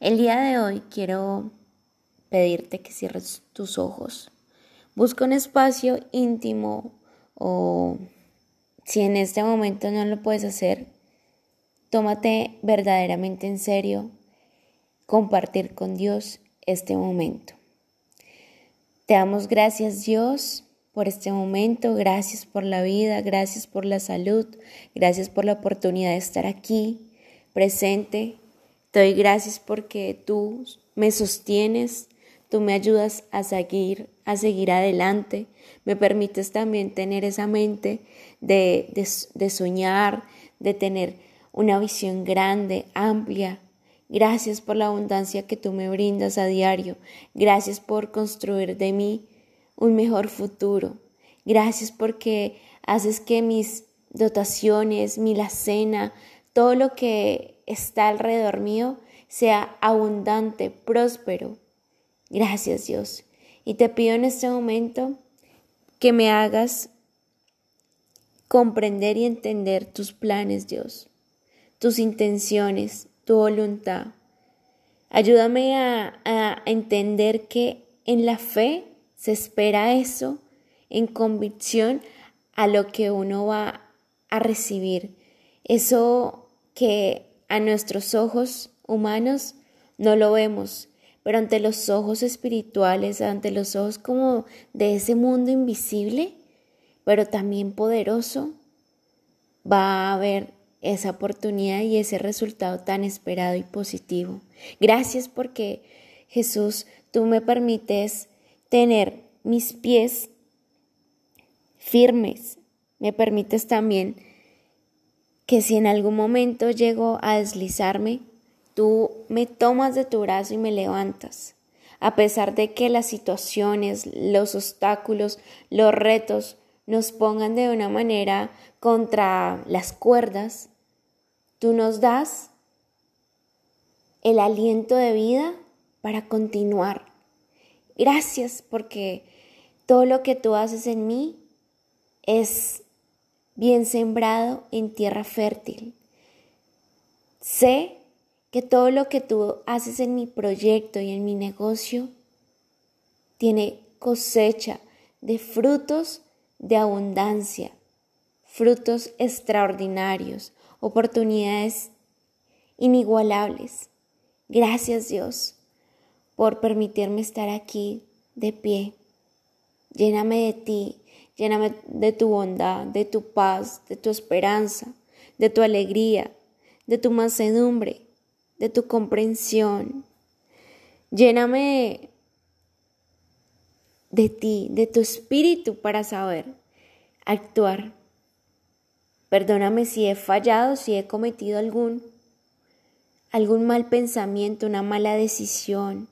El día de hoy quiero pedirte que cierres tus ojos. Busca un espacio íntimo o si en este momento no lo puedes hacer, tómate verdaderamente en serio compartir con Dios este momento. Te damos gracias Dios por este momento, gracias por la vida, gracias por la salud, gracias por la oportunidad de estar aquí presente doy gracias porque tú me sostienes, tú me ayudas a seguir, a seguir adelante, me permites también tener esa mente de, de soñar, de tener una visión grande, amplia. Gracias por la abundancia que tú me brindas a diario. Gracias por construir de mí un mejor futuro. Gracias porque haces que mis dotaciones, mi la cena, todo lo que está alrededor mío sea abundante, próspero. Gracias Dios. Y te pido en este momento que me hagas comprender y entender tus planes, Dios, tus intenciones, tu voluntad. Ayúdame a, a, entender que en la fe se espera eso, en convicción a lo que uno va a recibir. Eso que a nuestros ojos humanos no lo vemos, pero ante los ojos espirituales, ante los ojos como de ese mundo invisible, pero también poderoso, va a haber esa oportunidad y ese resultado tan esperado y positivo. Gracias porque Jesús, tú me permites tener mis pies firmes, me permites también que si en algún momento llego a deslizarme, tú me tomas de tu brazo y me levantas. A pesar de que las situaciones, los obstáculos, los retos nos pongan de una manera contra las cuerdas, tú nos das el aliento de vida para continuar. Gracias porque todo lo que tú haces en mí es bien sembrado en tierra fértil. Sé que todo lo que tú haces en mi proyecto y en mi negocio tiene cosecha de frutos de abundancia, frutos extraordinarios, oportunidades inigualables. Gracias Dios por permitirme estar aquí de pie. Lléname de ti Lléname de tu bondad, de tu paz, de tu esperanza, de tu alegría, de tu mansedumbre, de tu comprensión. Lléname de ti, de tu espíritu para saber actuar. Perdóname si he fallado, si he cometido algún algún mal pensamiento, una mala decisión.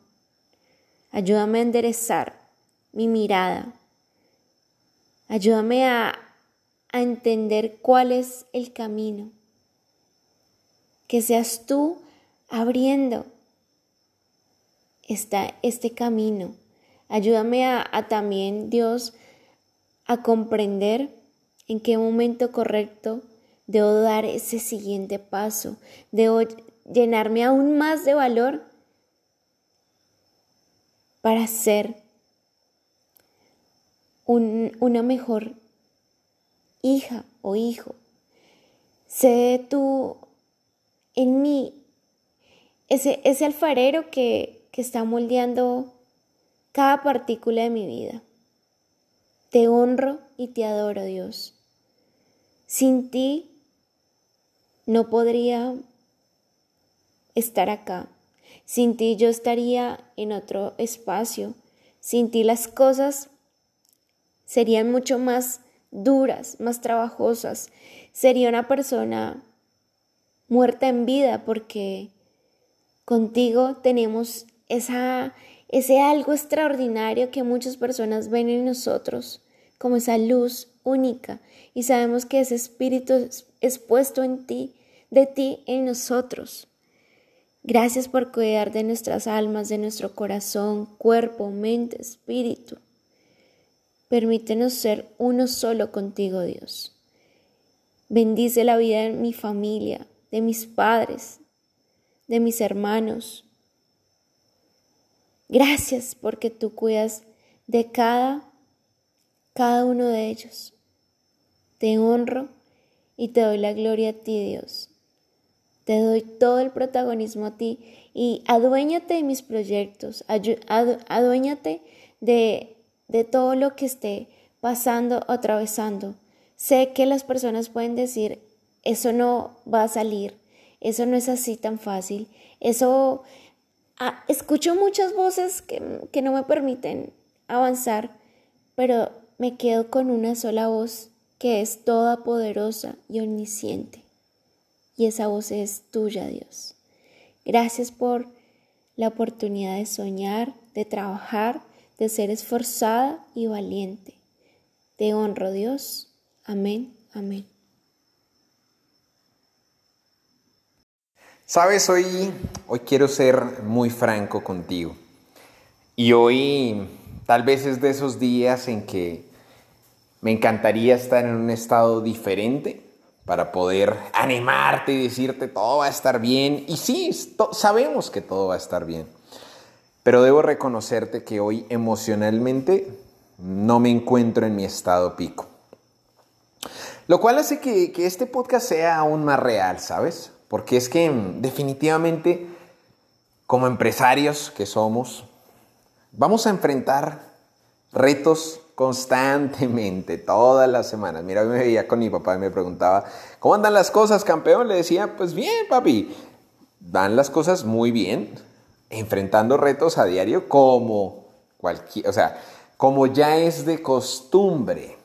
Ayúdame a enderezar mi mirada Ayúdame a, entender cuál es el camino. Que seas tú abriendo esta, este camino. Ayúdame a, a también, Dios, a comprender en qué momento correcto debo dar ese siguiente paso. Debo llenarme aún más de valor para ser una mejor hija o hijo. Sé tú en mí ese, ese alfarero que, que está moldeando cada partícula de mi vida. Te honro y te adoro, Dios. Sin ti no podría estar acá. Sin ti yo estaría en otro espacio. Sin ti las cosas serían mucho más duras, más trabajosas. Sería una persona muerta en vida porque contigo tenemos esa, ese algo extraordinario que muchas personas ven en nosotros, como esa luz única. Y sabemos que ese espíritu es puesto en ti, de ti en nosotros. Gracias por cuidar de nuestras almas, de nuestro corazón, cuerpo, mente, espíritu. Permítenos ser uno solo contigo, Dios. Bendice la vida de mi familia, de mis padres, de mis hermanos, Gracias porque tú cuidas de cada, cada uno de ellos. Te honro y te doy la gloria a ti, Dios. Te doy todo el protagonismo a ti y aduéñate de mis proyectos, aduéñate de, de todo lo que esté pasando o atravesando. Sé que las personas pueden decir, eso no va a salir, eso no es así tan fácil, eso... Ah, escucho muchas voces que, que no me permiten avanzar, pero me quedo con una sola voz que es toda poderosa y omnisciente. Y esa voz es tuya, Dios. Gracias por la oportunidad de soñar, de trabajar, de ser esforzada y valiente. Te honro, Dios. Amén, amén. Sabes, hoy, hoy quiero ser muy franco contigo. Y hoy tal vez es de esos días en que me encantaría estar en un estado diferente para poder animarte y decirte todo va a estar bien. Y sí, sabemos que todo va a estar bien. Pero debo reconocerte que hoy emocionalmente no me encuentro en mi estado pico. Lo cual hace que, este podcast sea aún más real, ¿sabes? Porque es que mm, definitivamente, como empresarios que somos, vamos a enfrentar retos constantemente, todas las semanas. Mira, me veía con mi papá y me preguntaba, ¿cómo andan las cosas, campeón? Le decía, pues bien, papi, van las cosas muy bien, enfrentando retos a diario como cualquier, o sea, como ya es de costumbre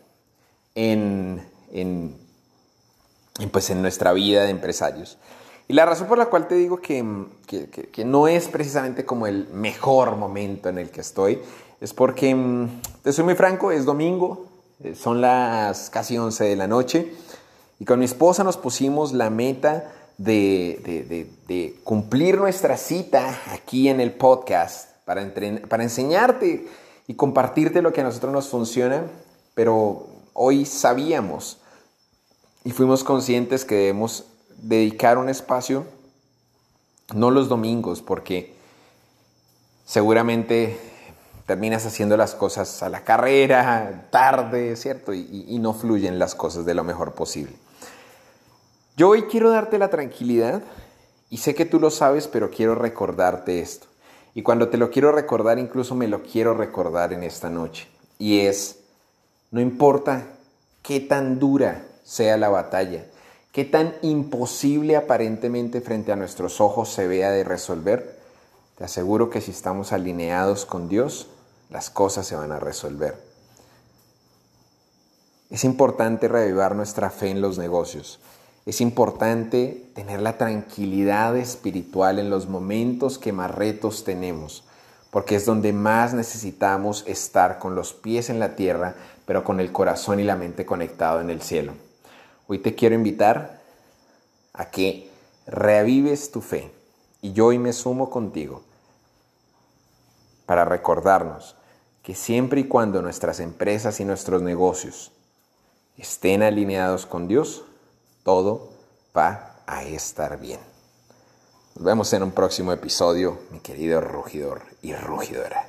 en, en, pues en nuestra vida de empresarios. Y la razón por la cual te digo que, que, no es precisamente como el mejor momento en el que estoy, es porque, te soy muy franco, es domingo, eh, son las casi 11 de la noche, y con mi esposa nos pusimos la meta de, cumplir nuestra cita aquí en el podcast para, para enseñarte y compartirte lo que a nosotros nos funciona, pero hoy sabíamos y fuimos conscientes que debemos dedicar un espacio, no los domingos, porque seguramente terminas haciendo las cosas a la carrera, tarde, ¿cierto? Y, no fluyen las cosas de lo mejor posible. Yo hoy quiero darte la tranquilidad y sé que tú lo sabes, pero quiero recordarte esto. Y cuando te lo quiero recordar, incluso me lo quiero recordar en esta noche. Y es, no importa qué tan dura sea la batalla, qué tan imposible aparentemente frente a nuestros ojos se vea de resolver, te aseguro que si estamos alineados con Dios, las cosas se van a resolver. Es importante revivar nuestra fe en los negocios. Es importante tener la tranquilidad espiritual en los momentos que más retos tenemos, porque es donde más necesitamos estar con los pies en la tierra, pero con el corazón y la mente conectado en el cielo. Hoy te quiero invitar a que reavives tu fe y yo hoy me sumo contigo para recordarnos que siempre y cuando nuestras empresas y nuestros negocios estén alineados con Dios, todo va a estar bien. Nos vemos en un próximo episodio, mi querido rugidor y rugidora.